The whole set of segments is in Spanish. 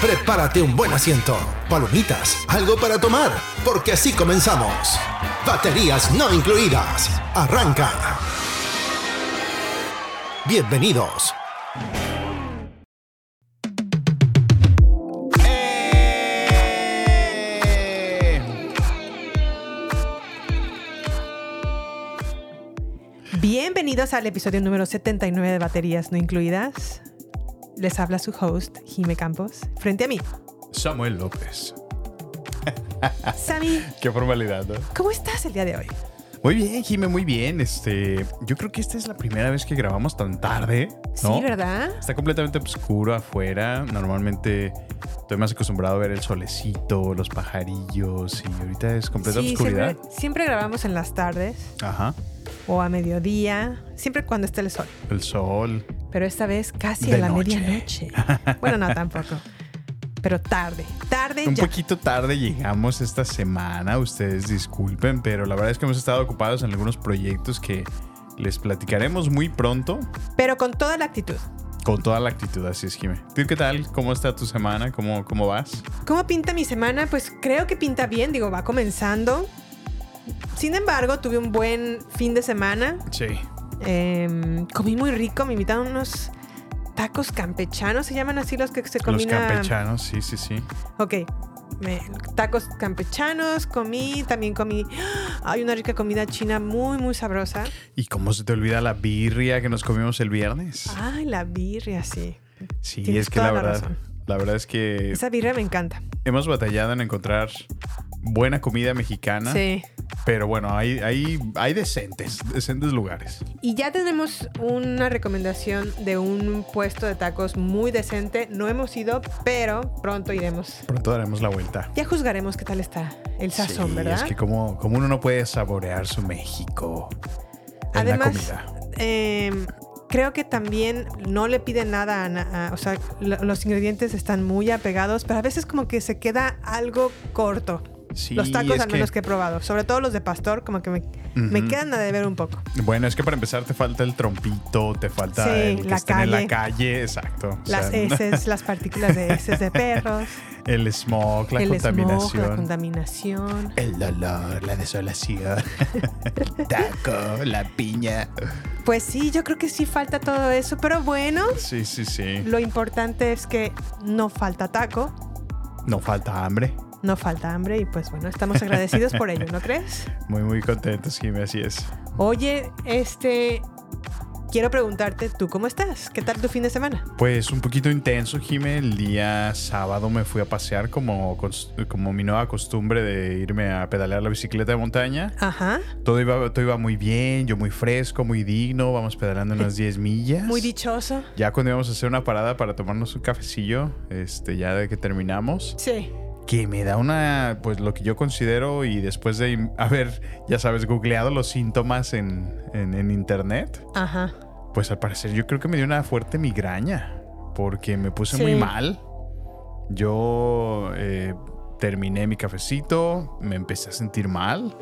Prepárate un buen asiento, palomitas, algo para tomar, porque así comenzamos. Baterías no incluidas. Arranca. Bienvenidos. Bienvenidos al episodio número 79 de Baterías No Incluidas. Les habla su host, Jime Campos. Frente a mí, Samuel López. Sammy. Qué formalidad, ¿no? ¿Cómo estás el día de hoy? Muy bien, Jime, muy bien. Este, yo creo que esta es la primera vez que grabamos tan tarde, ¿no? Sí, ¿verdad? Está completamente oscuro afuera. Normalmente estoy más acostumbrado a ver el solecito, los pajarillos y ahorita es completa Sí, oscuridad. siempre, siempre grabamos en las tardes Ajá. o a mediodía, siempre cuando esté el sol. El sol. Pero esta vez casi De a la noche. medianoche. Bueno, no tampoco. Pero tarde, tarde Un ya. poquito tarde llegamos esta semana, ustedes disculpen, pero la verdad es que hemos estado ocupados en algunos proyectos que les platicaremos muy pronto. Pero con toda la actitud. Con toda la actitud, así es, Jimé. ¿Tú qué tal? ¿Cómo está tu semana? ¿Cómo, cómo vas? ¿Cómo pinta mi semana? Pues creo que pinta bien, digo, va comenzando. Sin embargo, tuve un buen fin de semana. Sí. Em, comí muy rico, me invitaron unos tacos campechanos, se llaman así los que se Los combinan. campechanos, sí, sí, sí. Ok. me- tacos campechanos, comí, también comí. Hay una rica comida china muy, muy sabrosa. ¿Y cómo se te olvida la birria que nos comimos el viernes? Ay, la birria, sí. sí, tienes es que la verdad, la verdad es que Esa birria me encanta. hemos batallado en encontrar buena comida mexicana. Sí. Pero bueno, hay, hay, hay decentes, decentes lugares. Y ya tenemos una recomendación de un puesto de tacos muy decente. No hemos ido, pero pronto iremos. Pronto daremos la vuelta. Ya juzgaremos qué tal está el sazón, sí, ¿verdad? Es que como, como uno no puede saborear su México en Además, la comida. eh, creo que también no le piden nada a, o sea, lo- los ingredientes están muy apegados, pero a veces como que se queda algo corto. Sí, los tacos al menos que he probado, sobre todo los de pastor, como que me, me Ujú. quedan a deber un poco. Bueno, es que para empezar te falta el trompito, te falta Sí, el que la estén en la calle. calle, exacto. O Las sea, heces, las partículas de heces de perros, el smog, la el smog, contaminación. la contaminación. el dolor, la desolación. Taco, la piña. Pues sí, yo creo que sí falta todo eso, pero bueno, Sí, sí, sí. lo importante es que no falta taco, No falta hambre. No falta hambre y pues bueno, estamos agradecidos por ello, ¿no crees? Muy, muy contentos, Jimmy, así es. Oye, este, quiero preguntarte, ¿tú cómo estás? ¿Qué tal tu fin de semana? Pues un poquito intenso, Jimé. El día sábado me fui a pasear como, como mi nueva costumbre de irme a pedalear la bicicleta de montaña. Ajá, Todo iba, todo iba muy bien, yo muy fresco, muy digno. Vamos pedaleando unas 10 millas. muy dichoso. Ya cuando íbamos a hacer una parada para tomarnos un cafecillo, este, ya de que terminamos, Sí, que me da una, pues lo que yo considero y después de haber, ya sabes, googleado los síntomas en, en- en internet, ajá. pues al parecer yo creo que me dio una fuerte migraña, porque me puse muy Sí. mal. Yo eh, terminé mi cafecito, me empecé a sentir mal.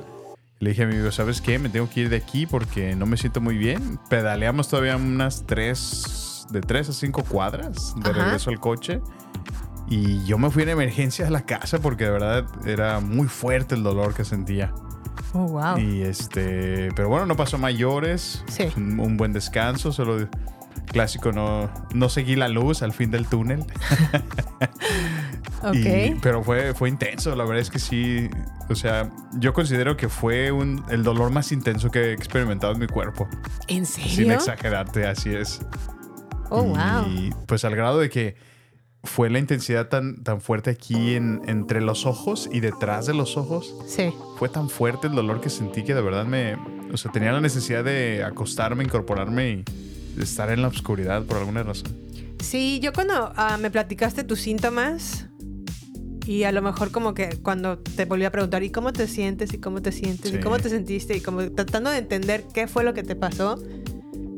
Le dije a mi amigo, ¿sabes qué? Me tengo que ir de aquí porque no me siento muy bien. Pedaleamos todavía unas tres, de tres a cinco cuadras de Ajá. regreso al coche. Y yo me fui en emergencia a la casa porque de verdad era muy fuerte el dolor que sentía. Oh, wow. Y este, pero bueno, no pasó mayores. Sí. Un, un buen descanso, solo clásico, no, no seguí la luz al fin del túnel. Ok. Y- pero fue, fue intenso, la verdad es que sí, O sea, yo considero que fue un- el dolor más intenso que he experimentado en mi cuerpo. ¿En Sin serio? exagerarte, así es. Oh, wow. Y pues al grado de que fue la intensidad tan, tan fuerte aquí en, entre los ojos y detrás de los ojos. Sí. Fue tan fuerte el dolor que sentí que de verdad me... O sea, tenía la necesidad de acostarme, incorporarme y estar en la oscuridad por alguna razón. Sí, yo cuando ah, me platicaste tus síntomas y a lo mejor como que cuando te volví a preguntar, ¿y cómo te sientes? ¿Y cómo te sientes? ¿Y cómo te sentiste? Y como tratando de entender qué fue lo que te pasó,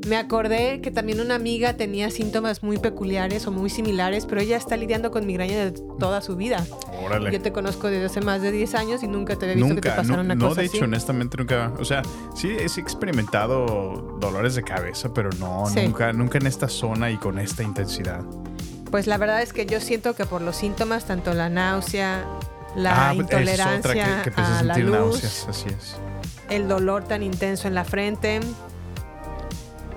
me acordé que también una amiga tenía síntomas muy peculiares o muy similares, pero ella está lidiando con migraña de toda su vida. Órale. Yo te conozco desde hace más de 10 años y nunca te había visto que te Nunca, pasara no, una no, cosa de así. hecho, honestamente nunca. O sea, sí he experimentado dolores de cabeza, pero no, Sí. nunca, nunca en esta zona y con esta intensidad. Pues la verdad es que yo siento que por los síntomas, tanto la náusea, la Ah, esa es otra intolerancia que, que a la luz, náuseas, así es. el dolor tan intenso en la frente.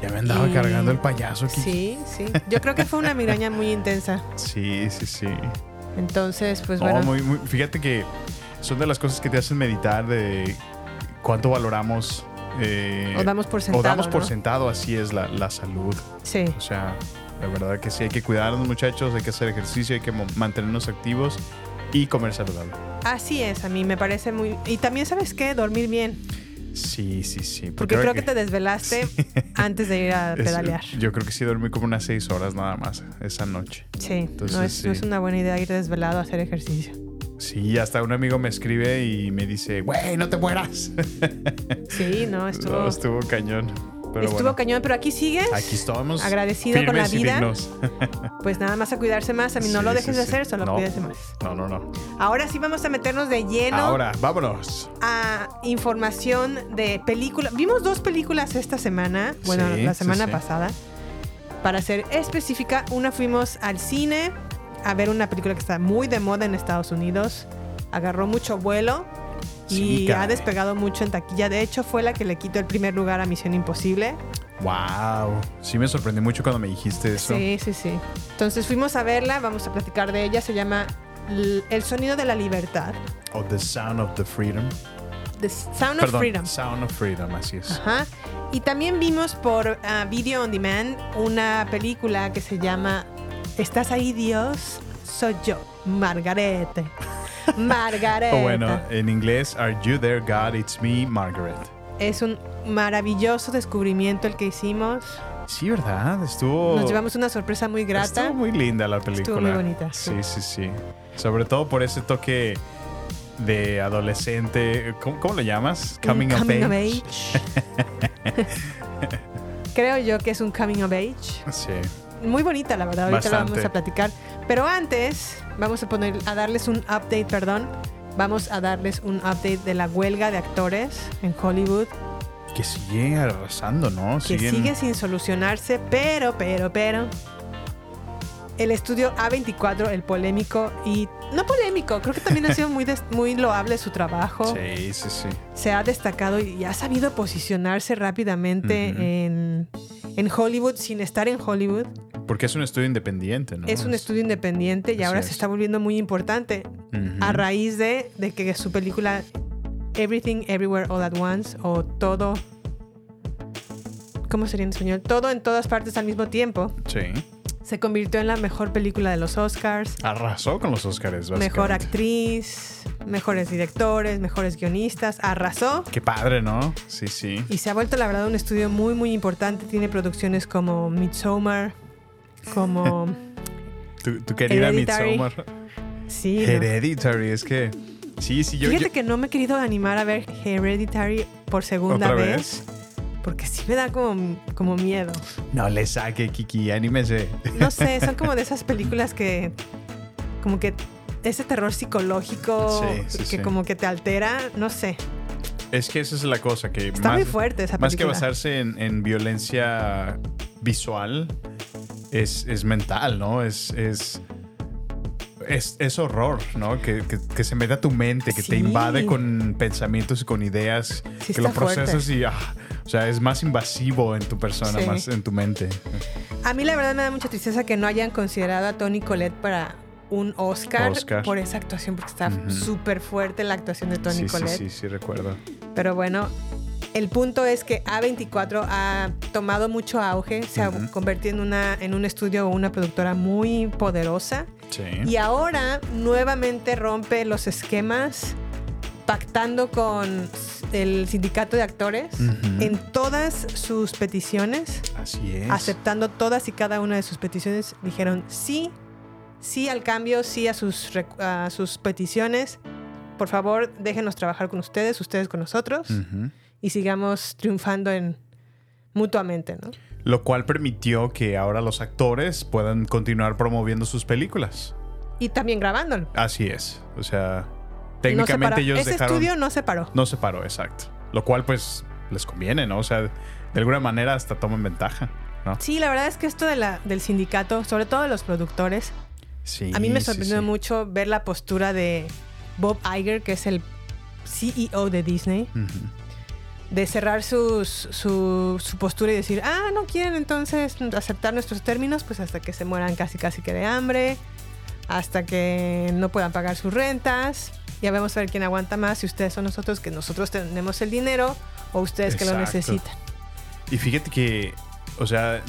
Ya me andaba Y- cargando el payaso aquí. Sí, sí. Yo creo que fue una migraña muy intensa. Sí, sí, sí. Entonces, pues No, bueno. muy, muy- fíjate que son de las cosas que te hacen meditar de cuánto valoramos. eh, O damos por sentado, O damos por ¿no? sentado, así es la, la salud. Sí. O sea, la verdad que sí, hay que cuidarnos, muchachos, hay que hacer ejercicio, hay que mantenernos activos y comer saludable. Así es, a mí me parece muy... Y también, ¿sabes qué? Dormir bien. Sí, sí, sí. Porque creo que te desvelaste antes de ir a es- pedalear. yo creo que sí dormí como unas seis horas nada más esa noche. Sí, Entonces, no, es, no sí. es una buena idea ir desvelado a hacer ejercicio. Sí, hasta un amigo me escribe y me dice, güey, no te mueras. Sí, no, estuvo, No, estuvo cañón. Pero estuvo bueno, cañón, pero aquí sigue. aquí estamos. Agradecido con la vida. Pues nada más a cuidarse más. A mí no lo sí, dejes de hacer, solo No. cuídese más. No, no, no. Ahora sí vamos a meternos de lleno Ahora, vámonos. a información de películas. Vimos dos películas esta semana, bueno, la semana pasada. Para ser específica, una fuimos al cine a ver una película que está muy de moda en Estados Unidos. Agarró mucho vuelo y ha despegado mucho en taquilla. De hecho, fue la que le quitó el primer lugar a Misión Imposible. Wow. Sí me sorprendió mucho cuando me dijiste eso. Sí, sí, sí. Entonces fuimos a verla, vamos a platicar de ella. Se llama El sonido de la libertad. O The Sound of the Freedom. The Sound of Perdón, Freedom. Sound of Freedom, así es. Ajá. Y también vimos por ah, Video on Demand una película que se llama ¿Estás ahí, Dios? Soy yo, Margarete. Margarete. O bueno, en inglés, Are You There, God? It's Me, Margaret. Es un maravilloso descubrimiento el que hicimos. Sí, ¿verdad? Estuvo. Nos llevamos una sorpresa muy grata. Estuvo muy linda la película. muy bonita, Sí, sí. sí, sí. Sobre todo por ese toque de adolescente. ¿Cómo, cómo lo llamas? Coming, of age. age. Creo yo que es un coming of age. Sí. Muy bonita, la verdad. Ahorita la Bastante. vamos a platicar. Pero antes, vamos a poner, a darles un update, perdón. Vamos a darles un update de la huelga de actores en Hollywood, Que sigue arrasando, ¿no? que Siguen- sigue sin solucionarse, pero, pero, pero. El estudio A24, el polémico y no polémico, creo que también ha sido muy, des- muy loable su trabajo. Sí, sí, sí. Se ha destacado y ha sabido posicionarse rápidamente en, en Hollywood sin estar en Hollywood. Porque es un estudio independiente, ¿no? Es un estudio independiente y Así ahora es. se está volviendo muy importante a raíz de, de que su película Everything Everywhere All at Once o todo... ¿Cómo sería en español? Todo en todas partes al mismo tiempo. Sí. Se convirtió en la mejor película de los Oscars. Arrasó con los Oscars, Mejor actriz, mejores directores, mejores guionistas. Arrasó. Qué padre, ¿no? Sí, sí. Y se ha vuelto, la verdad, un estudio muy, muy importante. Tiene producciones como Midsommar, como... Tu, tu querida. Midsommar. sí, ¿no? Hereditary, es que. Sí, sí, yo. Fíjate yo- que no me he querido animar a ver Hereditary por segunda ¿Otra vez, vez? porque sí me da como, como miedo. No le saque, Kiki, anímese. No sé, son como de esas películas que como que ese terror psicológico Sí, sí, que sí. como que te altera, no sé. Es que esa es la cosa, que Está más, muy fuerte esa más que película. basarse en, en violencia visual, es, es mental, ¿no? Es, es, es, es horror, ¿no? Que, que- que se mete a tu mente, que te invade con pensamientos y con ideas, Sí, que lo fuerte. procesas y, ah, o sea, es más invasivo en tu persona, Sí. más en tu mente. A mí la verdad me da mucha tristeza que no hayan considerado a Tony Collette para un Oscar, Oscar. por esa actuación, porque está súper fuerte la actuación de Tony Sí, sí, sí, sí, recuerdo. Pero bueno, el punto es que A24 ha tomado mucho auge, se ha convertido en, una, en un estudio o una productora muy poderosa Sí. y ahora nuevamente rompe los esquemas pactando con el sindicato de actores Ujú. en todas sus peticiones, Así es. aceptando todas y cada una de sus peticiones, dijeron sí, sí al cambio, sí a sus, rec- a sus peticiones. Por favor, déjenos trabajar con ustedes, ustedes con nosotros Ujú. Y sigamos triunfando en mutuamente, ¿no? Lo cual permitió que ahora los actores puedan continuar promoviendo sus películas. Y también grabándolo. Así es. O sea, No se técnicamente paró. ellos Ese dejaron. estudio no se paró. No se paró, exacto. Lo cual, pues, les conviene, ¿no? O sea, de alguna manera hasta toman ventaja, ¿no? Sí, la verdad es que esto de la, del sindicato, sobre todo de los productores, Sí. a mí me sorprendió sí. mucho ver la postura de Bob Iger, que es el CEO de Disney, Ujú. De cerrar sus- su, su postura y decir, ah, no quieren entonces aceptar nuestros términos, pues hasta que se mueran casi casi que de hambre, hasta que no puedan pagar sus rentas. Ya vamos a ver quién aguanta más, si ustedes son nosotros, que nosotros tenemos el dinero, o ustedes que lo necesitan. Y fíjate que, o sea,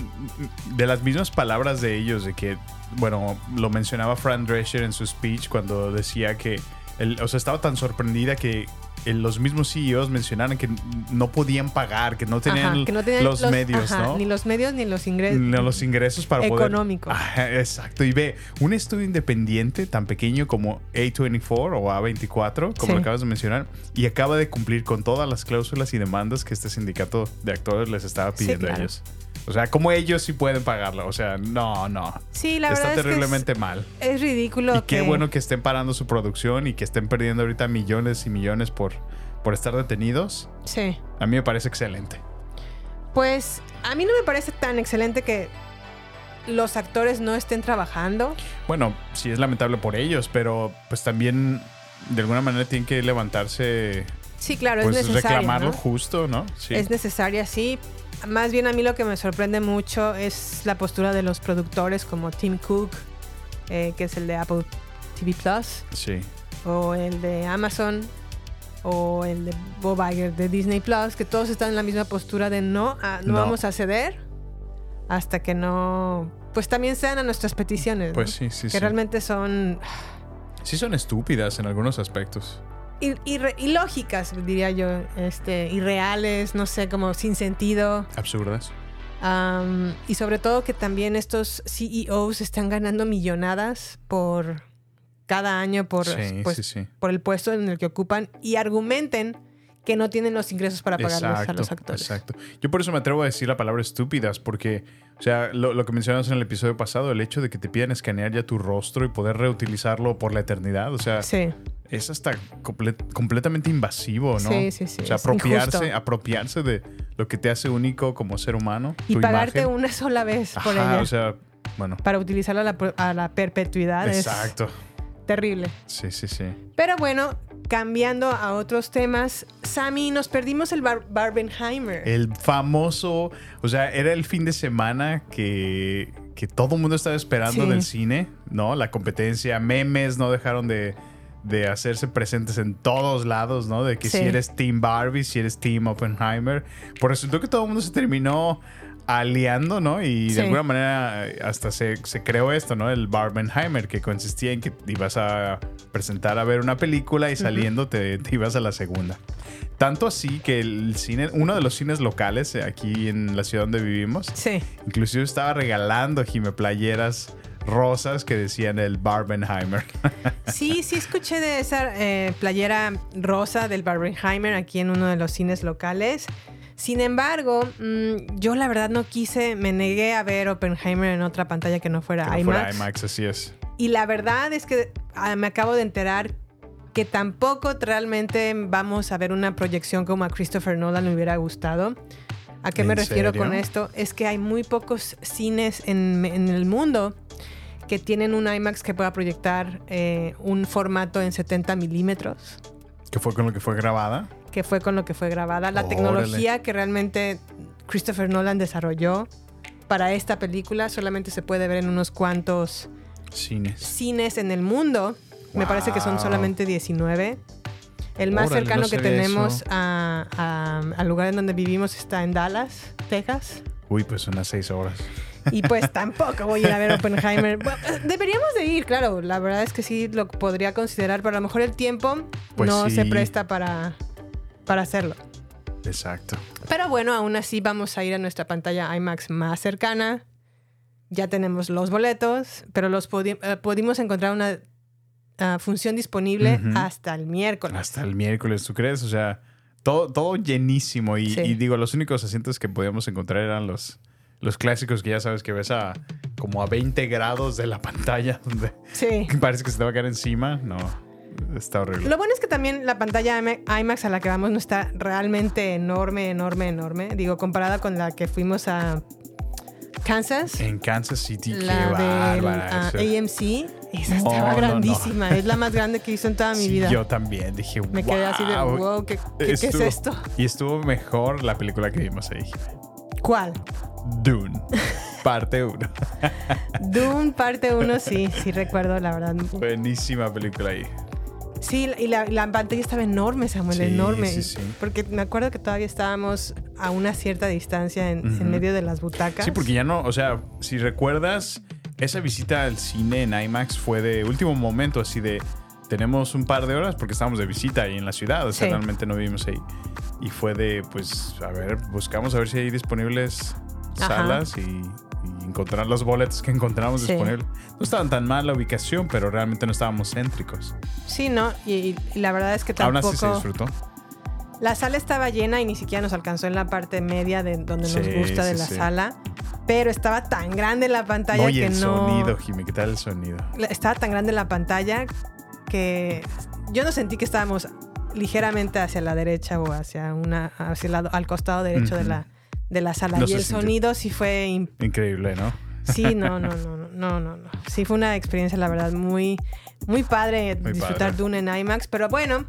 de las mismas palabras de ellos, de que, bueno, lo mencionaba Fran Drescher en su speech cuando decía que, el, o sea, estaba tan sorprendida que los mismos CEOs mencionaron que no podían pagar, que no tenían, Ajá, que no tenían los, medios, ajá, ¿no? Ni los medios ni los ingresos. Ni los ingresos para poder... Económicos. Ajá, exacto. Y ve, un estudio independiente tan pequeño como A24 o A24, como Sí. acabas de mencionar, y acaba de cumplir con todas las cláusulas y demandas que este sindicato de actores les estaba Sí, pidiendo a ellos. O sea, como ellos sí pueden pagarlo. O sea, no, no. Sí, la Está verdad es terriblemente mal. que es, es ridículo. Y qué bueno que estén parando su producción y que estén perdiendo ahorita millones y millones por, por estar detenidos. Sí. A mí me parece excelente. Pues a mí no me parece tan excelente que los actores no estén trabajando. Bueno, sí es lamentable por ellos, pero pues también de alguna manera tienen que levantarse, Sí, claro, pues es necesario. reclamar lo ¿no? justo, ¿no? Sí. Es necesaria, sí. Más bien a mí lo que me sorprende mucho es la postura de los productores como Tim Cook, eh, que es el de Apple TV Plus, sí. o el de Amazon, o el de Bob Iger de Disney Plus, que todos están en la misma postura de no, ah, no, No. vamos a ceder hasta que no, pues también sean a nuestras peticiones. ¿no? Pues sí, sí, que sí. realmente son Sí son estúpidas en algunos aspectos. Ilógicas, diría yo, este, irreales, no sé, como sin sentido. Absurdas. Am, y sobre todo que también estos CEOs están ganando millonadas por cada año por, Sí, pues, sí, sí. por el puesto en el que ocupan y argumenten que no tienen los ingresos para pagarles a Exacto, los actores. exacto. Yo por eso me atrevo a decir la palabra estúpidas, porque, o sea, lo, lo que mencionamos en el episodio pasado, el hecho de que te pidan escanear ya tu rostro y poder reutilizarlo por la eternidad, o sea, Sí, es hasta comple- completamente invasivo, ¿no? Sí, sí, sí, O sea, apropiarse, injusto. apropiarse de lo que te hace único como ser humano. y tu pagarte imagen. una sola vez por Ajá, ella o sea, bueno. para utilizarla a la, per- a la perpetuidad Exacto. es terrible. Sí, sí, sí. Pero bueno, cambiando a otros temas, Sammy, nos perdimos el Bar- Barbenheimer. El famoso, o sea, era el fin de semana que, que todo el mundo estaba esperando Sí. del cine, ¿no? La competencia, memes no dejaron de, de hacerse presentes en todos lados, ¿no? De que Sí. si eres Team Barbie, si eres Team Oppenheimer. Pues resultó que todo el mundo se terminó aliando, ¿no? Y Sí. de alguna manera eh, hasta se, se creó esto, ¿no? El Barbenheimer, que consistía en que ibas a presentar a ver una película y saliendo te, te ibas a la segunda. Tanto así que el cine, uno de los cines locales eh, aquí en la ciudad donde vivimos, Sí. inclusive estaba regalando Jime playeras rosas que decían el Barbenheimer. Sí, sí escuché de esa eh, playera rosa del Barbenheimer aquí en uno de los cines locales. Sin embargo, mm, yo la verdad no quise, me negué a ver Oppenheimer en otra pantalla que no fuera que no IMAX. fuera IMAX, así es. Y la verdad es que ah, me acabo de enterar que tampoco realmente vamos a ver una proyección como a Christopher Nolan le hubiera gustado. ¿A qué me ¿En refiero serio? con esto? Es que hay muy pocos cines en, en el mundo que tienen un IMAX que pueda proyectar eh, un formato en 70 milímetros, Que fue con lo que fue grabada. que fue con lo que fue grabada. La Órale. tecnología que realmente Christopher Nolan desarrolló para esta película solamente se puede ver en unos cuantos Cines. cines en el mundo. Me parece que son solamente 19. El más Órale, cercano no que tenemos a- a- al lugar en donde vivimos está en Dallas, Texas. Uy, pues unas seis horas. Y pues tampoco voy a ir a ver Oppenheimer. Bueno, deberíamos de ir, claro. La verdad es que sí lo podría considerar, pero a lo mejor el tiempo Pues no se presta para, para hacerlo. Exacto. Pero bueno, aún así vamos a ir a nuestra pantalla IMAX más cercana. Ya tenemos los boletos, pero los pudi- eh, pudimos encontrar una ah, función disponible hasta el miércoles. Hasta el miércoles, ¿tú crees? O sea, todo, todo llenísimo. Y, Sí. y digo, los únicos asientos que podíamos encontrar eran los, los clásicos que ya sabes que ves a como a 20 grados de la pantalla, donde Sí. parece que se te va a caer encima. No, está horrible. Lo bueno es que también la pantalla IMA- IMAX a la que vamos no está realmente enorme, enorme, enorme. Digo, comparada con la que fuimos a Kansas. En Kansas City, la qué bárbara. ah, eso. AMC, esa estaba no, no. grandísima. Es la más grande que hice en toda mi Sí, vida. Yo también dije, Me quedé así de, "Wow". wow, ¿qué, es esto? Y estuvo mejor la película que vimos ahí. ¿Cuál? Dune, parte 1. Dune parte 1, sí, sí recuerdo, la verdad. Buenísima película ahí. Sí, y la, la pantalla estaba enorme, Samuel, Sí, enorme. sí, sí. Porque me acuerdo que todavía estábamos a una cierta distancia en, en medio de las butacas. Sí, porque ya no, o sea, si recuerdas, esa visita al cine en IMAX fue de último momento, así de tenemos un par de horas porque estábamos de visita ahí en la ciudad, o sea, Sí. realmente no vivimos ahí. Y fue de, pues, a ver, buscamos a ver si hay disponibles salas y, y encontrar los boletos que encontramos Sí. disponibles. No estaban tan mal la ubicación, pero realmente no estábamos céntricos. Sí, ¿no? Y, y la verdad es que Aún tampoco... así se disfrutó. La sala estaba llena y ni siquiera nos alcanzó en la parte media de donde nos Sí, gusta de sí, la sí. sala. Pero estaba tan grande la pantalla Oye, que el no... sonido, Jimmy, ¿qué tal el sonido? Estaba tan grande la pantalla que yo no sentí que estábamos ligeramente hacia la derecha o hacia una hacia el lado, al costado derecho de Ujú. la de la sala No y el sonido sí fue Increíble, ¿no? sí no no no no no no no sí fue una experiencia la verdad muy muy padre Muy disfrutar padre. Dune en IMAX pero bueno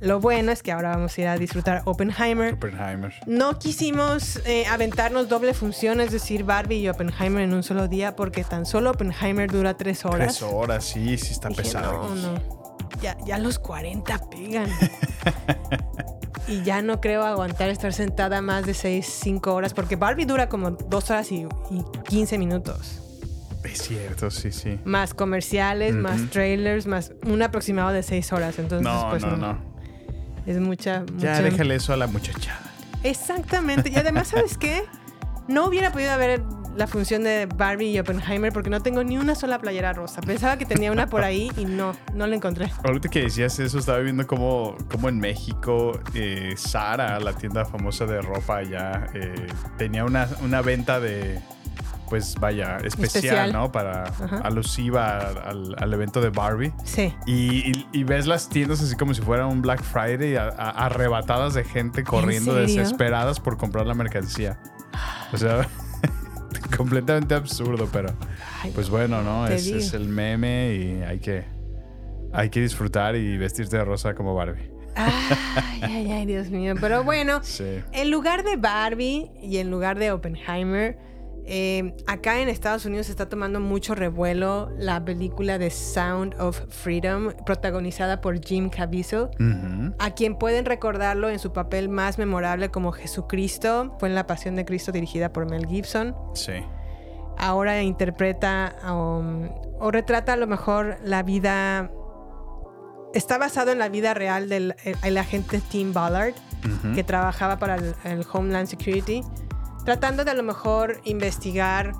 lo bueno es que ahora vamos a ir a disfrutar Oppenheimer Oppenheimer. no quisimos eh, aventarnos doble función, es decir, Barbie y Oppenheimer en un solo día, porque tan solo Oppenheimer dura tres horas. Tres horas, sí, sí está Dije, pesado. no, no. Ya, ya los 40 pegan. y ya no creo aguantar estar sentada más de 6, 5 horas, porque Barbie dura como 2 horas y, y 15 minutos. Es cierto, sí, sí. Más comerciales, más trailers, más un aproximado de 6 horas. Entonces, No, pues no, no. Es mucha, Ya mucha- déjale eso a la muchachada. Exactamente. Y además, ¿sabes qué? No hubiera podido ver la función de Barbie y Oppenheimer porque no tengo ni una sola playera rosa. Pensaba que tenía una por ahí y no, no la encontré. Ahorita que decías eso, estaba viendo cómo, cómo en México eh, Sara, la tienda famosa de ropa allá, eh, tenía una, una venta de, pues vaya, especial, Especial. ¿no? Para Ajá. alusiva al, al evento de Barbie. Sí. Y, y- y ves las tiendas así como si fuera un Black Friday, a- a- arrebatadas de gente corriendo desesperadas por comprar la mercancía. O sea, completamente absurdo, pero pues bueno, ¿no? Es el meme y hay que, hay que disfrutar y vestirte de rosa como Barbie. Ay, ay, ay, Dios mío. Pero bueno, Sí. en lugar de Barbie y en lugar de Oppenheimer, eh, acá en Estados Unidos está tomando mucho revuelo la película de Sound of Freedom, protagonizada por Jim Caviezel. A quien pueden recordarlo en su papel más memorable como Jesucristo, fue en La Pasión de Cristo dirigida por Mel Gibson. Sí. Ahora interpreta um, o retrata a lo mejor la vida... Está basado en la vida real del el- el agente Tim Ballard, que trabajaba para el, el Homeland Security, tratando de a lo mejor investigar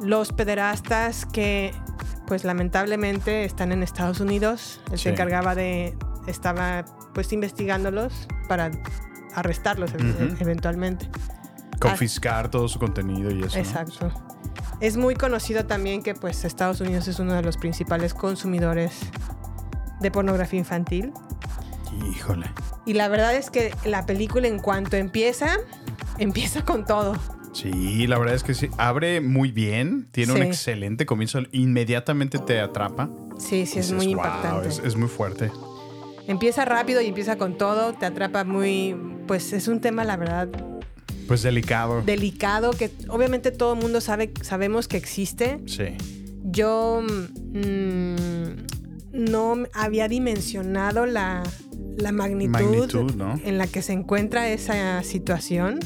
los pederastas que, pues lamentablemente, están en Estados Unidos. Él Sí. se encargaba de, estaba pues investigándolos para arrestarlos eventualmente. Confiscar todo su contenido y eso. ¿no? Exacto. Es muy conocido también que pues Estados Unidos es uno de los principales consumidores de pornografía infantil. Híjole. Y la verdad es que la película en cuanto empieza, empieza con todo. Sí, la verdad es que sí. Abre muy bien. Tiene un excelente comienzo. Inmediatamente te atrapa. Sí, sí, es Dices, muy "Wow", impactante. es, es muy fuerte. Empieza rápido y empieza con todo, te atrapa muy, pues es un tema, la verdad, Pues delicado. delicado que obviamente todo el mundo sabe, sabemos que existe. Sí. yo mm, no había dimensionado la, la magnitud, Magnitud, ¿no? en la que se encuentra esa situación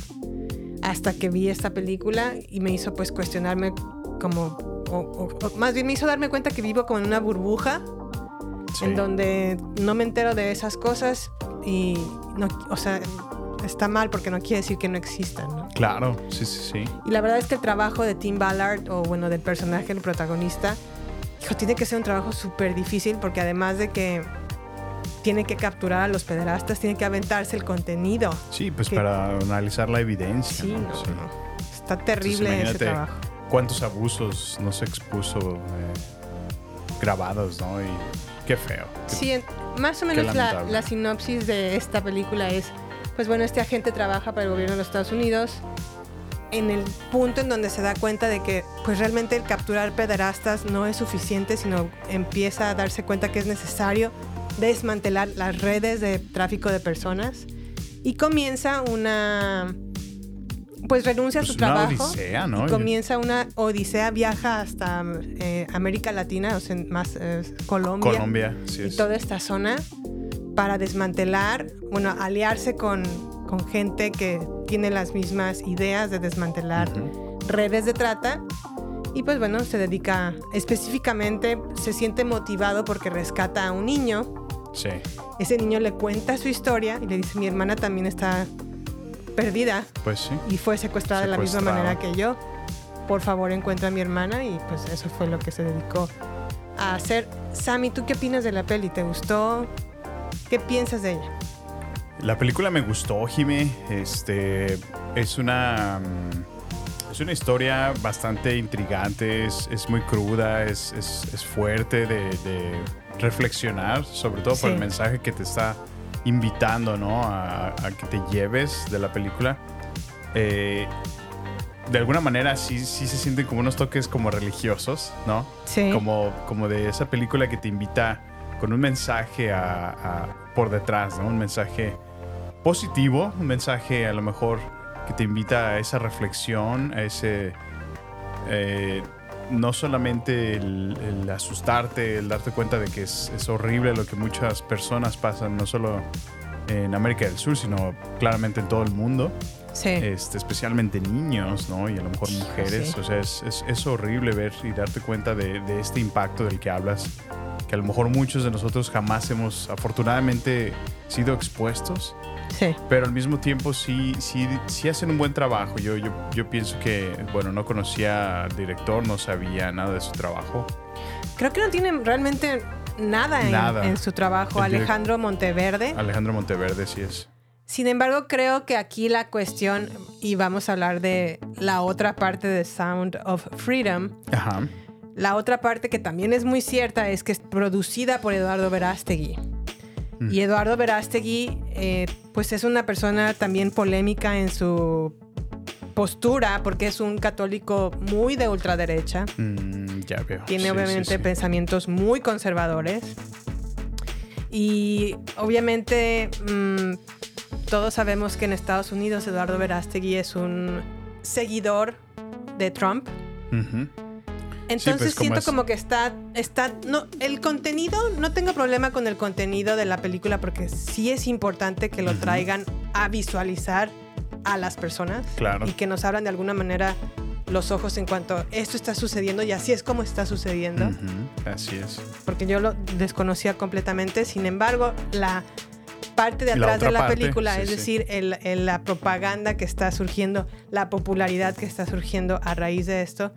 hasta que vi esta película y me hizo pues cuestionarme como, o, o- o más bien me hizo darme cuenta que vivo como en una burbuja Sí. en donde no me entero de esas cosas y no, o sea, está mal porque no quiere decir que no existan, ¿no? Claro, sí, sí, sí. Y la verdad es que el trabajo de Tim Ballard, o bueno, del personaje, el protagonista, hijo, tiene que ser un trabajo súper difícil porque además de que tiene que capturar a los pederastas, tiene que aventarse el contenido. Sí, pues Que- para analizar la evidencia. Sí, ¿no? no, Sí. Está Entonces, terrible ese imagínate trabajo. cuántos abusos no se expuso eh, grabados, ¿no? Y qué feo. Qué- Sí, en- más o menos la, la sinopsis de esta película es, pues bueno, este agente trabaja para el gobierno de los Estados Unidos en el punto en donde se da cuenta de que pues realmente el capturar pederastas no es suficiente, sino empieza a darse cuenta que es necesario desmantelar las redes de tráfico de personas y comienza una pues renuncia a Pues su una trabajo odisea, ¿no? y comienza una odisea, viaja hasta eh, América Latina, o sea, más eh, Colombia Colombia, sí y es. toda esta zona para desmantelar, bueno, aliarse con, con gente que tiene las mismas ideas de desmantelar Ujú. redes de trata. Y pues bueno, se dedica específicamente, se siente motivado porque rescata a un niño. Sí. Ese niño le cuenta su historia y le dice, mi hermana también está perdida Pues sí. y fue secuestrada de la misma manera que yo. Por favor, encuentra a mi hermana y pues eso fue lo que se dedicó a hacer. Sammy, ¿tú qué opinas de la peli? ¿Te gustó? ¿Qué piensas de ella? La película me gustó, Jime. Este es una mm, es una historia bastante intrigante, es, es muy cruda, es, es- es fuerte de, de reflexionar, sobre todo por el mensaje que te está invitando, ¿no? A, a que te lleves de la película. Eh, de alguna manera sí, sí se sienten como unos toques como religiosos, ¿no? Sí. como, como de esa película que te invita con un mensaje a, a- por detrás, ¿no? Un mensaje positivo, un mensaje a lo mejor que te invita a esa reflexión, a ese... eh, no solamente el, el asustarte, el darte cuenta de que es, es horrible lo que muchas personas pasan, no solo en América del Sur, sino claramente en todo el mundo Sí. este, especialmente niños, ¿no? Y a lo mejor mujeres. sí. O sea, es, es- es horrible ver y darte cuenta de, de este impacto del que hablas, que a lo mejor muchos de nosotros jamás hemos afortunadamente sido expuestos, sí. pero al mismo tiempo sí, sí, sí hacen un buen trabajo. Yo, yo, yo pienso que, bueno, no conocía al director, no sabía nada de su trabajo. Creo que no tiene realmente nada en, Nada. en su trabajo. El Alejandro Monteverde. Alejandro Monteverde sí es. Sin embargo, creo que aquí la cuestión, y vamos a hablar de la otra parte de Sound of Freedom, Ajá. la otra parte que también es muy cierta es que es producida por Eduardo Verástegui. Mm. Y Eduardo Verástegui, eh, pues es una persona también polémica en su postura, porque es un católico muy de ultraderecha. Mm, ya veo. Tiene Sí, obviamente sí. pensamientos muy conservadores. Y obviamente mm, todos sabemos que en Estados Unidos Eduardo Verástegui es un seguidor de Trump. Entonces pues, como siento es- como que está, está, no, el contenido, no tengo problema con el contenido de la película porque sí es importante que lo traigan a visualizar a las personas Claro. y que nos abran de alguna manera los ojos en cuanto a esto está sucediendo y así es como está sucediendo. Así es. porque yo lo desconocía completamente. Sin embargo, la parte de La atrás de la parte, película, sí, es sí. decir, el- el- la propaganda que está surgiendo, la popularidad que está surgiendo a raíz de esto,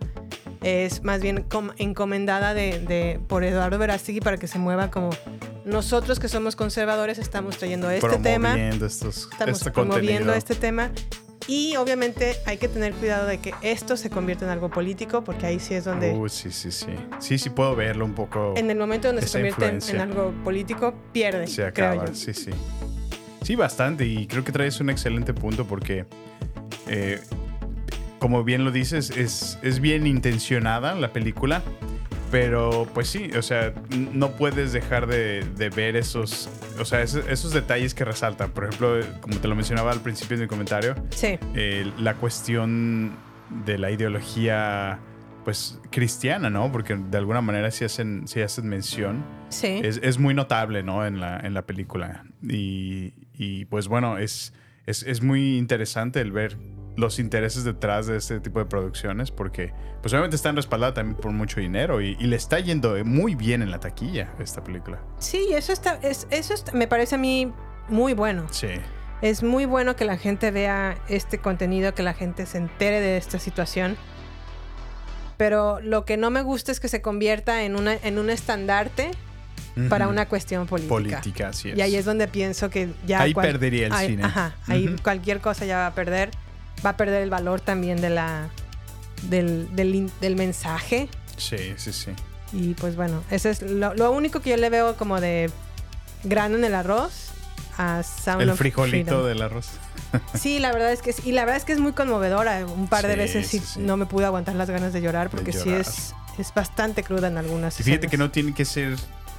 es más bien com- encomendada de, de- por Eduardo Verástegui para que se mueva como nosotros que somos conservadores estamos trayendo este tema, estos, estamos este promoviendo contenido. este tema y obviamente hay que tener cuidado de que esto se convierta en algo político porque ahí sí es donde Uh, sí, sí, sí. Sí, sí puedo verlo un poco. en el momento donde se convierte en, algo político pierde, se creo acaba. yo. Sí, sí. Sí, bastante. Y creo que traes un excelente punto porque, eh, como bien lo dices, es, es bien intencionada la película. Pero, pues sí, o sea, no puedes dejar de, de ver esos, o sea, esos, esos detalles que resaltan. Por ejemplo, como te lo mencionaba al principio de mi comentario, Sí, eh, la cuestión de la ideología pues cristiana, ¿no? Porque de alguna manera sí hacen, sí hacen mención. Sí. Es, es muy notable, ¿no? En la, en la película. Y, y, pues bueno, es, es, es muy interesante el ver los intereses detrás de este tipo de producciones porque pues obviamente están respaldadas también por mucho dinero y, y le está yendo muy bien en la taquilla esta película. Sí, eso está, es, eso está- me parece a mí muy bueno. Sí. Es muy bueno que la gente vea este contenido, que la gente se entere de esta situación. Pero lo que no me gusta es que se convierta en, una, en un estandarte para una cuestión política. política, así es. Y ahí es donde pienso que ya... Ahí perdería el cine. Ajá, ahí cualquier cosa ya va a perder. Va a perder el valor también de la, del, del, del mensaje. Sí, sí, sí. Y pues bueno, eso es lo, lo único que yo le veo como de grano en el arroz a Sound El of frijolito Freedom. del arroz. Sí, la verdad es que es, y la verdad es que es muy conmovedora. Un par de veces sí, no me pude aguantar las ganas de llorar porque sí llorar. es, es bastante cruda en algunas Y fíjate escenas. que no tiene que ser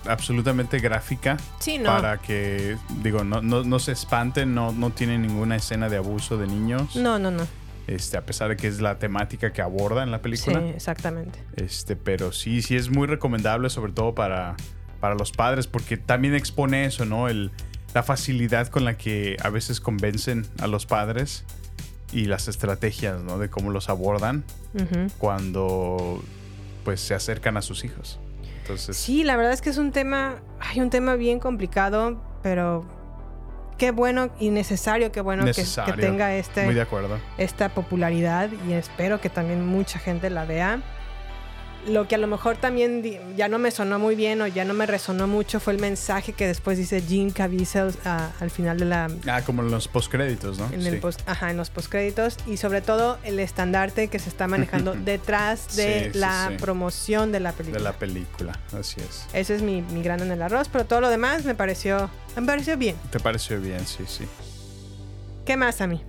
absolutamente gráfica Sí, no. para que, digo, no, no, no se espanten, no, no tiene ninguna escena de abuso de niños. No, no, no. Este, a pesar de que es la temática que aborda en la Sí, película. exactamente. Este, pero sí, sí es muy recomendable, sobre todo para, para los padres, porque también expone eso, ¿no? El, la facilidad con la que a veces convencen a los padres y las estrategias, ¿no? De cómo los abordan cuando pues se acercan a sus hijos. Entonces, Sí, la verdad es que es un tema, hay un tema bien complicado, pero qué bueno y necesario, qué bueno que- tenga este, Muy de acuerdo. esta popularidad y espero que también mucha gente la vea. Lo que a lo mejor también ya no me sonó muy bien o ya no me resonó mucho fue el mensaje que después dice Jim Caviezel ah, al final de la Ah, como en los postcréditos, ¿no? en, Sí. el post- ajá, en los postcréditos y sobre todo el estandarte que se está manejando detrás de Sí, la sí. promoción de la de película. la película, así es. Ese es mi, mi grano en el arroz, pero todo lo demás me pareció, me pareció bien. ¿Te pareció bien? Sí, sí. ¿Qué más a mí?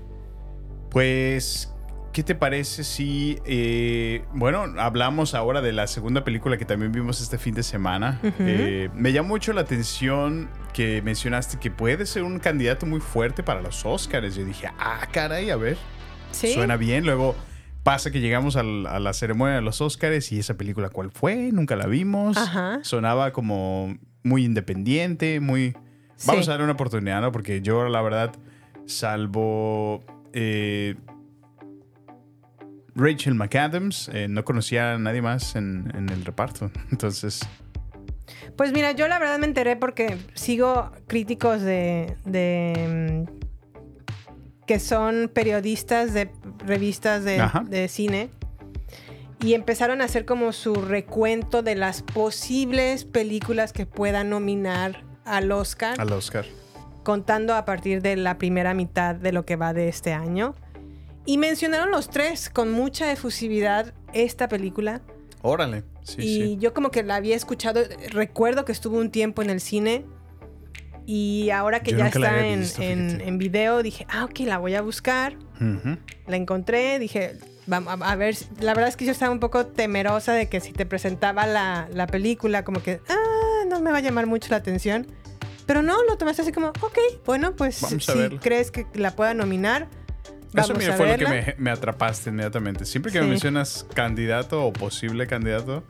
Pues, ¿qué te parece si, eh, bueno, hablamos ahora de la segunda película que también vimos este fin de semana? Eh, me llamó mucho la atención que mencionaste que puede ser un candidato muy fuerte para los Oscars. Yo dije, ah, caray, a ver, ¿Sí? suena bien. Luego pasa que llegamos a la ceremonia de los Oscars y esa película, ¿cuál fue? Nunca la vimos. Ajá. Sonaba como muy independiente, muy... Vamos Sí. a darle una oportunidad, ¿no? Porque yo, la verdad, salvo eh, Rachel McAdams, eh, no conocía a nadie más en, en el reparto. Entonces, Pues mira, yo la verdad me enteré porque sigo críticos de, de, mm, que son periodistas de revistas de, de cine y empezaron a hacer como su recuento de las posibles películas que puedan nominar al Oscar, al Oscar. contando a partir de la primera mitad de lo que va de este año. Y mencionaron los tres con mucha efusividad esta película. Órale. Sí, y sí. yo como que la había escuchado, recuerdo que estuvo un tiempo en el cine y ahora que Yo ya está en, visto, en- video, dije, ah, ok, la voy a buscar. La encontré, dije, vamos a, ver, la verdad es que yo estaba un poco temerosa de que si te presentaba la, la película, como que, ah, no me va a llamar mucho la atención. Pero no, lo tomaste así como, ok, bueno, pues si crees que la pueda nominar, vamos Eso a fue lo que me, me atrapaste inmediatamente. Siempre que me mencionas candidato o posible candidato,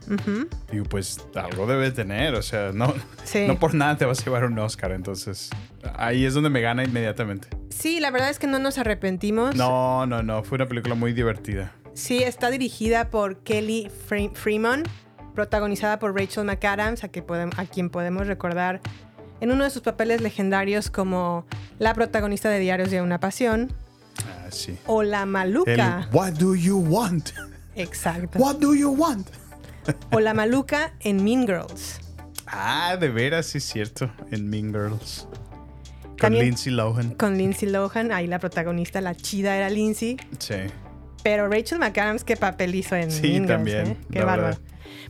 digo, pues algo debe tener. O sea, no, sí. no por nada te vas a llevar un Oscar. Entonces, ahí es donde me gana inmediatamente. Sí, la verdad es que no nos arrepentimos. No, no, no. Fue una película muy divertida. Sí, está dirigida por Kelly Fre- Freeman, protagonizada por Rachel McAdams, a, que a quien podemos recordar en uno de sus papeles legendarios como la protagonista de Diarios de una Pasión Ah, sí. o la El maluca. What do you want? Exacto. What do you want? O la maluca en Mean Girls. Ah, de veras, sí es cierto. En Mean Girls. Con También- Lindsay Lohan. Con Lindsay Lohan, ahí la protagonista, la chida era Lindsay. Sí. Pero Rachel McAdams, qué papel hizo en Sí, Mean Girls, también, ¿eh? Qué bárbaro. verdad.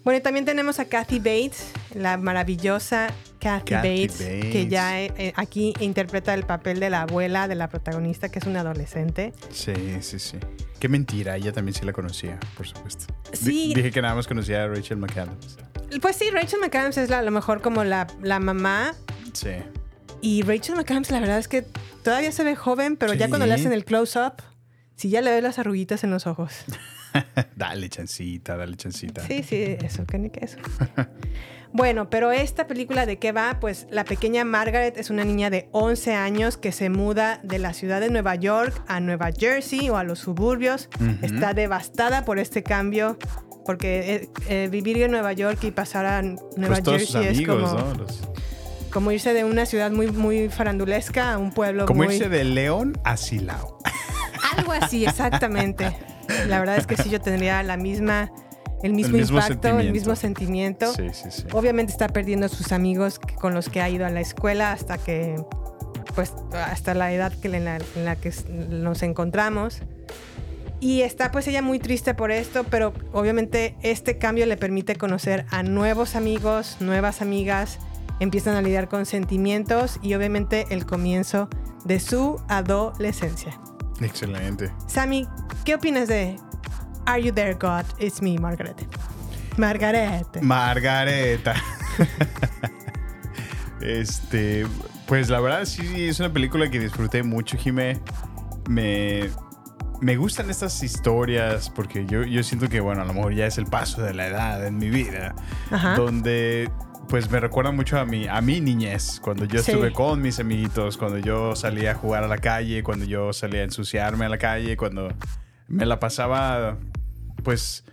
Bueno, y también tenemos a Kathy Bates, la maravillosa Kathy, Bates, Bates. que ya eh, eh, aquí interpreta el papel de la abuela de la protagonista, que es una adolescente. Sí, sí, sí. Qué mentira, ella también sí la conocía, por supuesto. Sí. dije que nada más conocía a Rachel McAdams. Pues sí, Rachel McAdams es la- a lo mejor como la, la mamá. Sí. Y Rachel McAdams, la verdad es que todavía se ve joven, pero ya cuando le hacen el close-up, sí ya le ves las arruguitas en los ojos. dale chancita, dale chancita. Sí, sí, eso, que ni que eso. Bueno, pero esta película de qué va? Pues la pequeña Margaret es una niña de 11 años que se muda de la ciudad de Nueva York a Nueva Jersey o a los suburbios. Está devastada por este cambio porque eh, eh, vivir en Nueva York y pasar a Nueva Pues Jersey es como, ¿no? Los- como irse de una ciudad muy, muy farandulesca a un pueblo como muy... irse de León a Silao. Algo así, exactamente. La verdad es que sí, yo tendría la misma, el mismo, mismo impacto, el mismo sentimiento. Sí, sí, sí. Obviamente está perdiendo a sus amigos con los que ha ido a la escuela hasta que, pues, hasta la edad que en la, en la que nos encontramos. Y está pues ella muy triste por esto, pero obviamente este cambio le permite conocer a nuevos amigos, nuevas amigas, empiezan a lidiar con sentimientos y obviamente el comienzo de su adolescencia. Excelente. Sammy, ¿qué opinas de Are You There God? It's me, Margaret. Margaret. Margareta. este, pues la verdad sí es una película que disfruté mucho, Jimé. Me, me gustan estas historias porque yo, yo siento que, bueno, a lo mejor ya es el paso de la edad en mi vida, Ajá. donde pues me recuerda mucho a mi, a mi niñez, cuando yo Sí. estuve con mis amiguitos, cuando yo salía a jugar a la calle, cuando yo salía a ensuciarme a la calle, cuando me la pasaba pues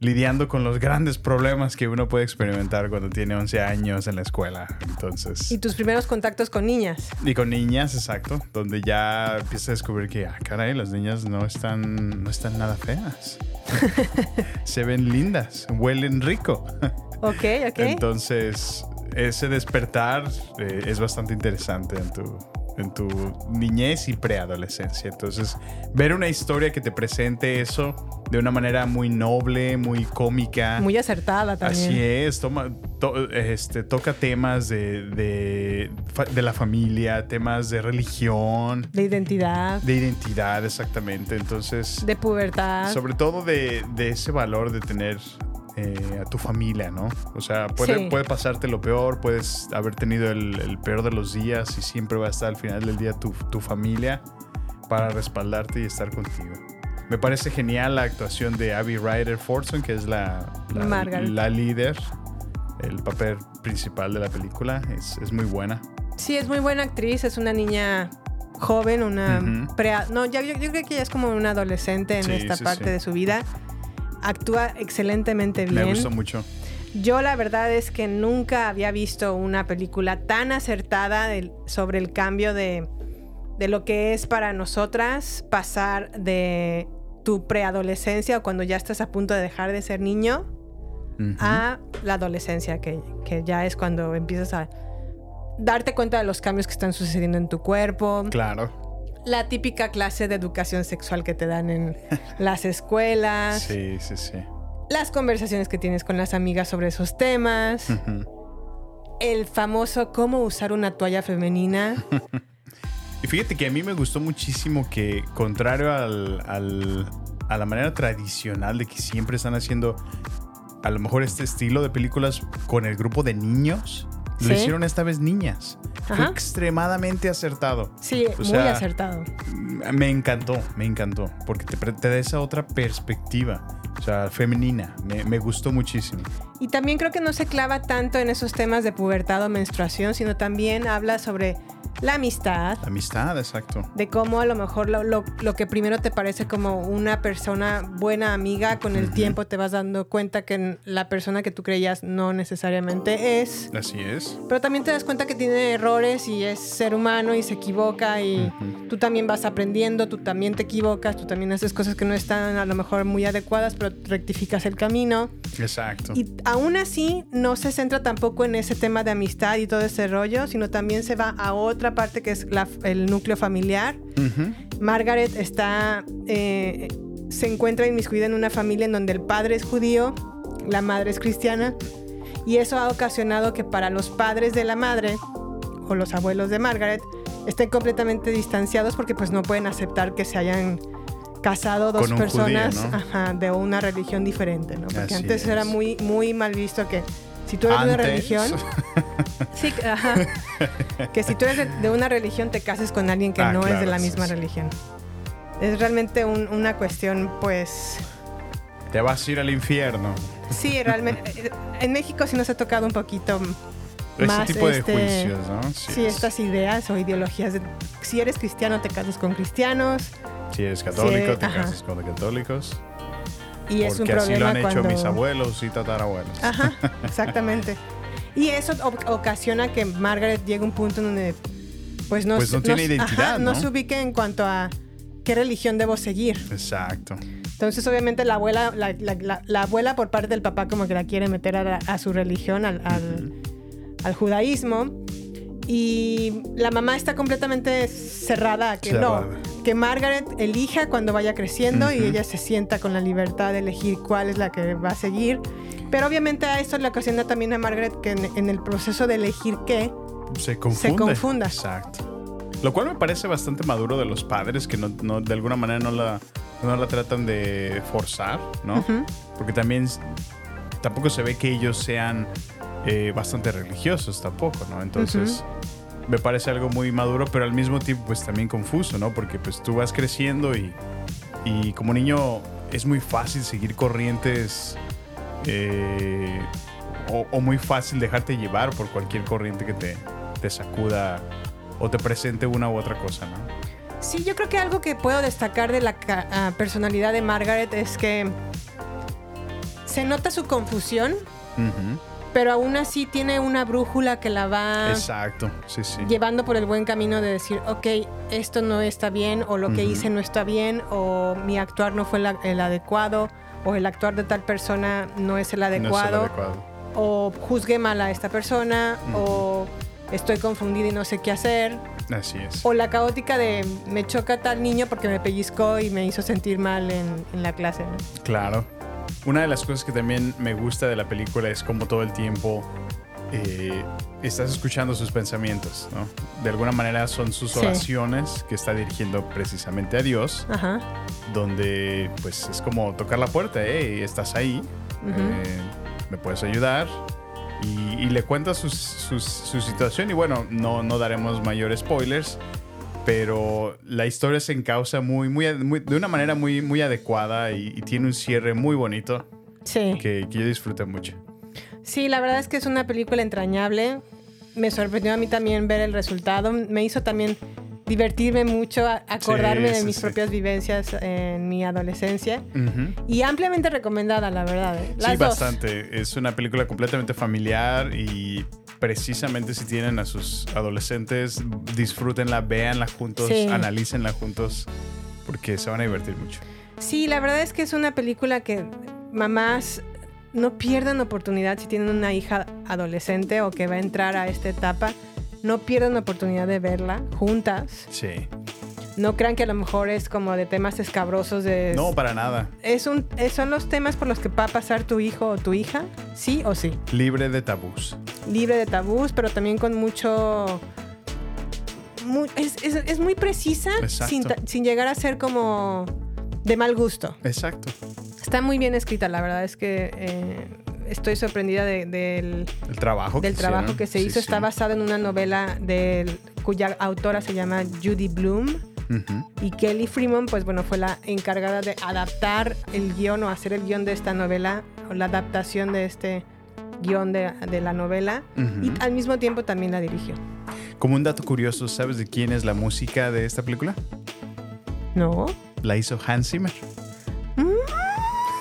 lidiando con los grandes problemas que uno puede experimentar cuando tiene 11 años en la escuela. Entonces, Y tus primeros contactos con niñas. y con niñas, exacto, donde ya empiezas a descubrir que, ah, caray, las niñas no están, no están nada feas. Se ven lindas, huelen rico. Ok, ok. Entonces, ese despertar eh, es bastante interesante en tu, en tu niñez y preadolescencia. Entonces, ver una historia que te presente eso de una manera muy noble, muy cómica. Muy acertada también. Así es, toma, to- este, toca temas de, de, de la familia, temas de religión, De identidad, de identidad, exactamente. Entonces, de pubertad. sobre todo de, de ese valor de tener eh, a tu familia, ¿no? O sea, puede, Sí. puede pasarte lo peor, puedes haber tenido el, el peor de los días y siempre va a estar al final del día tu, tu familia para respaldarte y estar contigo. Me parece genial la actuación de Abby Ryder Fortson, que es la, la, la líder, el papel principal de la película. Es, es muy buena. Sí, es muy buena actriz. Es una niña joven, una Ujú. prea- No, ya, yo, yo creo que ya es como una adolescente en Sí, esta sí, parte sí. de su vida. Actúa excelentemente Me bien. gustó mucho. Yo la verdad es que nunca había visto una película tan acertada sobre el cambio de, de lo que es para nosotras pasar de tu preadolescencia o cuando ya estás a punto de dejar de ser niño a la adolescencia, que, que ya es cuando empiezas a darte cuenta de los cambios que están sucediendo en tu cuerpo. Claro. La típica clase de educación sexual que te dan en las escuelas. Sí, sí, sí. Las conversaciones que tienes con las amigas sobre esos temas. El famoso cómo usar una toalla femenina. Y fíjate que a mí me gustó muchísimo que, contrario al, al- a la manera tradicional de que siempre están haciendo a lo mejor este estilo de películas con el grupo de niños, lo Sí. hicieron esta vez niñas. Fue extremadamente acertado. Sí, O muy sea, acertado. Me encantó, me encantó, porque te, da esa otra perspectiva, o sea, femenina. Me, me gustó muchísimo. Y también creo que no se clava tanto en esos temas de pubertad o menstruación, sino también habla sobre la amistad, Amistad, exacto. de cómo a lo mejor lo, lo- lo que primero te parece como una persona buena amiga, con el tiempo te vas dando cuenta que la persona que tú creías no necesariamente es. Así es. Pero también te das cuenta que tiene errores y es ser humano y se equivoca y tú también vas aprendiendo, tú también te equivocas, tú también haces cosas que no están a lo mejor muy adecuadas, pero rectificas el camino. Exacto. Y aún así no se centra tampoco en ese tema de amistad y todo ese rollo, sino también se va a otra parte que es la- el núcleo familiar. Margaret está, eh, se encuentra inmiscuida en una familia en donde el padre es judío, la madre es cristiana, y eso ha ocasionado que para los padres de la madre o los abuelos de Margaret estén completamente distanciados porque pues no pueden aceptar que se hayan casado dos personas judío, ¿no? ajá, de una religión diferente, ¿no? Porque Así antes era muy, muy mal visto que si tú eres de una Antes. religión, sí, ajá, que si tú eres de, de una religión te cases con alguien que Ah, no es de claro, la sí, misma sí. religión. Es realmente un- una cuestión, pues, Te vas a ir al infierno. Sí, realmente. eh, En México sí nos ha tocado un poquito Ese más tipo de este, juicios, ¿no? Sí, es- estas ideas o ideologías de si eres cristiano te casas con cristianos Si eres católico, Sí, te ajá. casas con católicos. Y es un así lo problema han hecho cuando mis abuelos y tatarabuelos. Ajá, exactamente. Y eso ocasiona que Margaret llegue a un punto en donde pues no, Pues no se- tiene identidad, no ¿no? se ubique en cuanto a qué religión debo seguir. Exacto. Entonces, obviamente, la abuela, la, la- la- la abuela por parte del papá como que la quiere meter a, la- a su religión, al, al- al judaísmo. Y la mamá está completamente cerrada a que Cerrada. no, que Margaret elija cuando vaya creciendo y ella se sienta con la libertad de elegir cuál es la que va a seguir. Pero obviamente a esto le ocasiona también a Margaret que en, en el proceso de elegir qué, Se confunde. confunda. Exacto. Lo cual me parece bastante maduro de los padres que no, no- de alguna manera no la, no la tratan de forzar, ¿no? Porque también tampoco se ve que ellos sean eh, bastante religiosos tampoco, ¿no? Entonces me parece algo muy maduro, pero al mismo tiempo pues también confuso, ¿no? Porque pues tú vas creciendo y, y como niño es muy fácil seguir corrientes eh, o, o muy fácil dejarte llevar por cualquier corriente que te, te sacuda o te presente una u otra cosa, ¿no? Sí, yo creo que algo que puedo destacar de la ah, personalidad de Margaret es que se nota su confusión, Ujú. Pero aún así tiene una brújula que la va Exacto, sí, sí. llevando por el buen camino de decir, ok, esto no está bien, o lo que hice no está bien, o mi actuar no fue la- el adecuado, o el actuar de tal persona no es el No es el adecuado, adecuado. o juzgué mal a esta persona, o estoy confundida y no sé qué hacer. Así es. O la caótica de me choca tal niño porque me pellizcó y me hizo sentir mal en, en la clase. ¿no? Claro. Una de las cosas que también me gusta de la película es como todo el tiempo eh, estás escuchando sus pensamientos, ¿no? De alguna manera son sus Sí. oraciones que está dirigiendo precisamente a Dios, Ajá. donde pues es como tocar la puerta, hey, estás ahí, eh, me puedes ayudar. Y, y le cuenta sus- su situación y bueno, no, no daremos mayores spoilers, pero la historia se encausa muy, muy, muy- de una manera muy, muy adecuada y, y tiene un cierre muy bonito Sí. que, que yo disfruté mucho. Sí, la verdad es que es una película entrañable. Me sorprendió a mí también ver el resultado. Me hizo también divertirme mucho, acordarme Sí, de mis sí. propias vivencias en mi adolescencia. Ujú. Y ampliamente recomendada, la verdad. ¿eh? Las Sí, dos. bastante. Es una película completamente familiar y precisamente si tienen a sus adolescentes, disfrútenla, véanla juntos, Sí. analícenla juntos, porque se van a divertir mucho. Sí, la verdad es que es una película que mamás no pierdan oportunidad si tienen una hija adolescente o que va a entrar a esta etapa. No pierdan oportunidad de verla juntas. Sí. No crean que a lo mejor es como de temas escabrosos de... No, para nada. Es un, es- son los temas por los que va a pasar tu hijo o tu hija, sí o sí. Libre de tabús. Libre de tabús, pero también con mucho... mu- es, es- es muy precisa sin, sin llegar a ser como de mal gusto. Exacto. Está muy bien escrita, la verdad es que eh, estoy sorprendida de- del, El trabajo del que trabajo que se Sí, hizo. sí. Está basado en una novela del, cuya autora se llama Judy Bloom. Y Kelly Freeman, pues bueno, fue la encargada de adaptar el guion o hacer el guion de esta novela, o la adaptación de este guion de, de la novela. Y al mismo tiempo también la dirigió. Como un dato curioso, ¿sabes de quién es la música de esta película? ¿No? La hizo Hans Zimmer,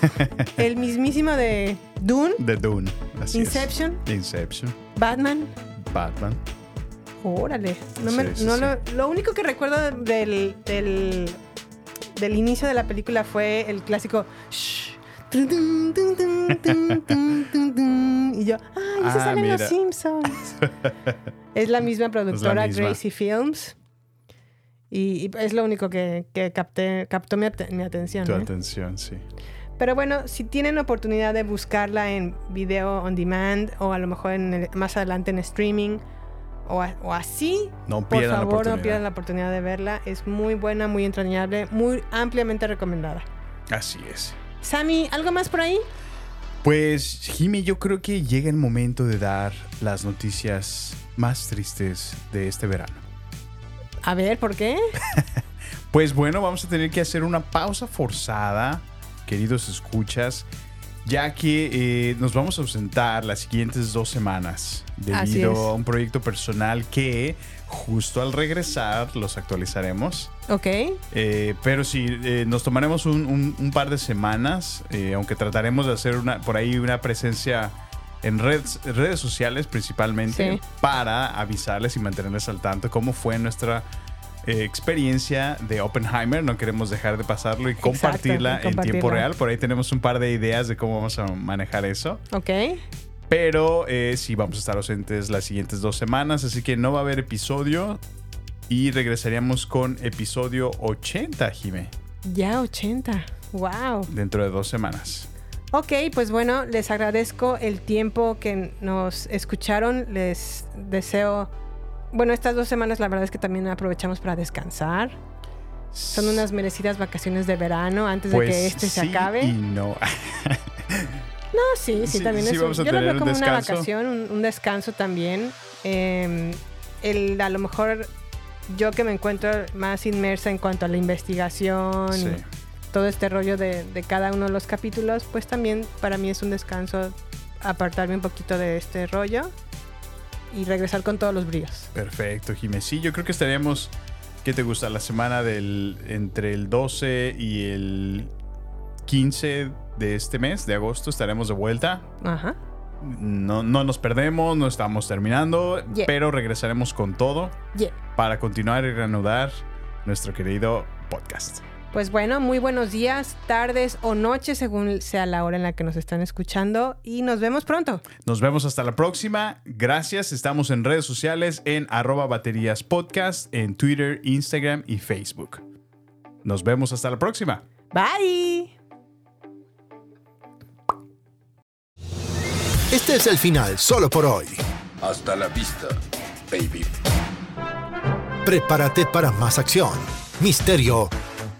El mismísimo de Dune, de Dune. Así es. Inception, Inception, Batman. Batman. Órale. No me- Sí, sí, no sí. Lo, lo único que recuerdo del, del, del inicio de la película fue el clásico. Y yo, ¡ay, Ah, sale en Los. Simpsons! es la misma productora, misma. Gracie Films. Y, y es lo único que, que capté, captó mi atención. Tu ¿eh? atención, sí. Pero bueno, si tienen oportunidad de buscarla en video on demand o a lo mejor en el- más adelante en streaming o, a- o así, No por favor no pierdan la oportunidad de verla. Es muy buena, muy entrañable, muy ampliamente recomendada. Así es. Sammy, ¿algo más por ahí? Pues, Jimmy, yo creo que llega el momento de dar las noticias más tristes de este verano. A ver, ¿por qué? Pues bueno, vamos a tener que hacer una pausa forzada queridos escuchas, ya que eh, nos vamos a ausentar las siguientes dos semanas debido a un proyecto personal que justo al regresar los actualizaremos. Ok. Eh, pero sí, eh, nos tomaremos un, un- un par de semanas, eh, aunque trataremos de hacer una, por ahí una presencia en redes, redes sociales principalmente Sí. para avisarles y mantenerles al tanto cómo fue nuestra eh, experiencia de Oppenheimer. No queremos dejar de pasarlo y Exacto, compartirla en tiempo real. Por ahí tenemos un par de ideas de cómo vamos a manejar eso. Ok. Pero eh, sí, vamos a estar ausentes las siguientes dos semanas, así que no va a haber episodio. Y regresaríamos con episodio 80, Jime, Ya 80. Wow. dentro de dos semanas. Ok, pues bueno, les agradezco el tiempo que nos escucharon. Les deseo. Bueno, estas dos semanas la verdad es que también aprovechamos para descansar. Son unas merecidas vacaciones de verano antes de Pues que este se acabe. Y no. No, sí, sí, Sí, también sí es. a yo lo veo un como una vacación, un, un descanso también. Eh, el, a lo mejor yo que me encuentro más inmersa en cuanto a la investigación y todo este rollo de, de cada uno de los capítulos, pues también para mí es un descanso apartarme un poquito de este rollo y regresar con todos los bríos. Perfecto, Jime. Sí, yo creo que estaríamos. ¿Qué te gusta? La semana del. entre el 12 y el 15 de este mes, de agosto, estaremos de vuelta. Ajá. No, no nos perdemos, no estamos terminando, Yeah. pero regresaremos con todo Yeah. para continuar y reanudar nuestro querido podcast. Pues bueno, muy buenos días, tardes o noches, según sea la hora en la que nos están escuchando. Y nos vemos pronto. Nos vemos hasta la próxima. Gracias. Estamos en redes sociales en arroba baterías podcast, en Twitter, Instagram y Facebook. Nos vemos hasta la próxima. Bye. Este es el final solo por hoy. Hasta la vista, baby. Prepárate para más acción, misterio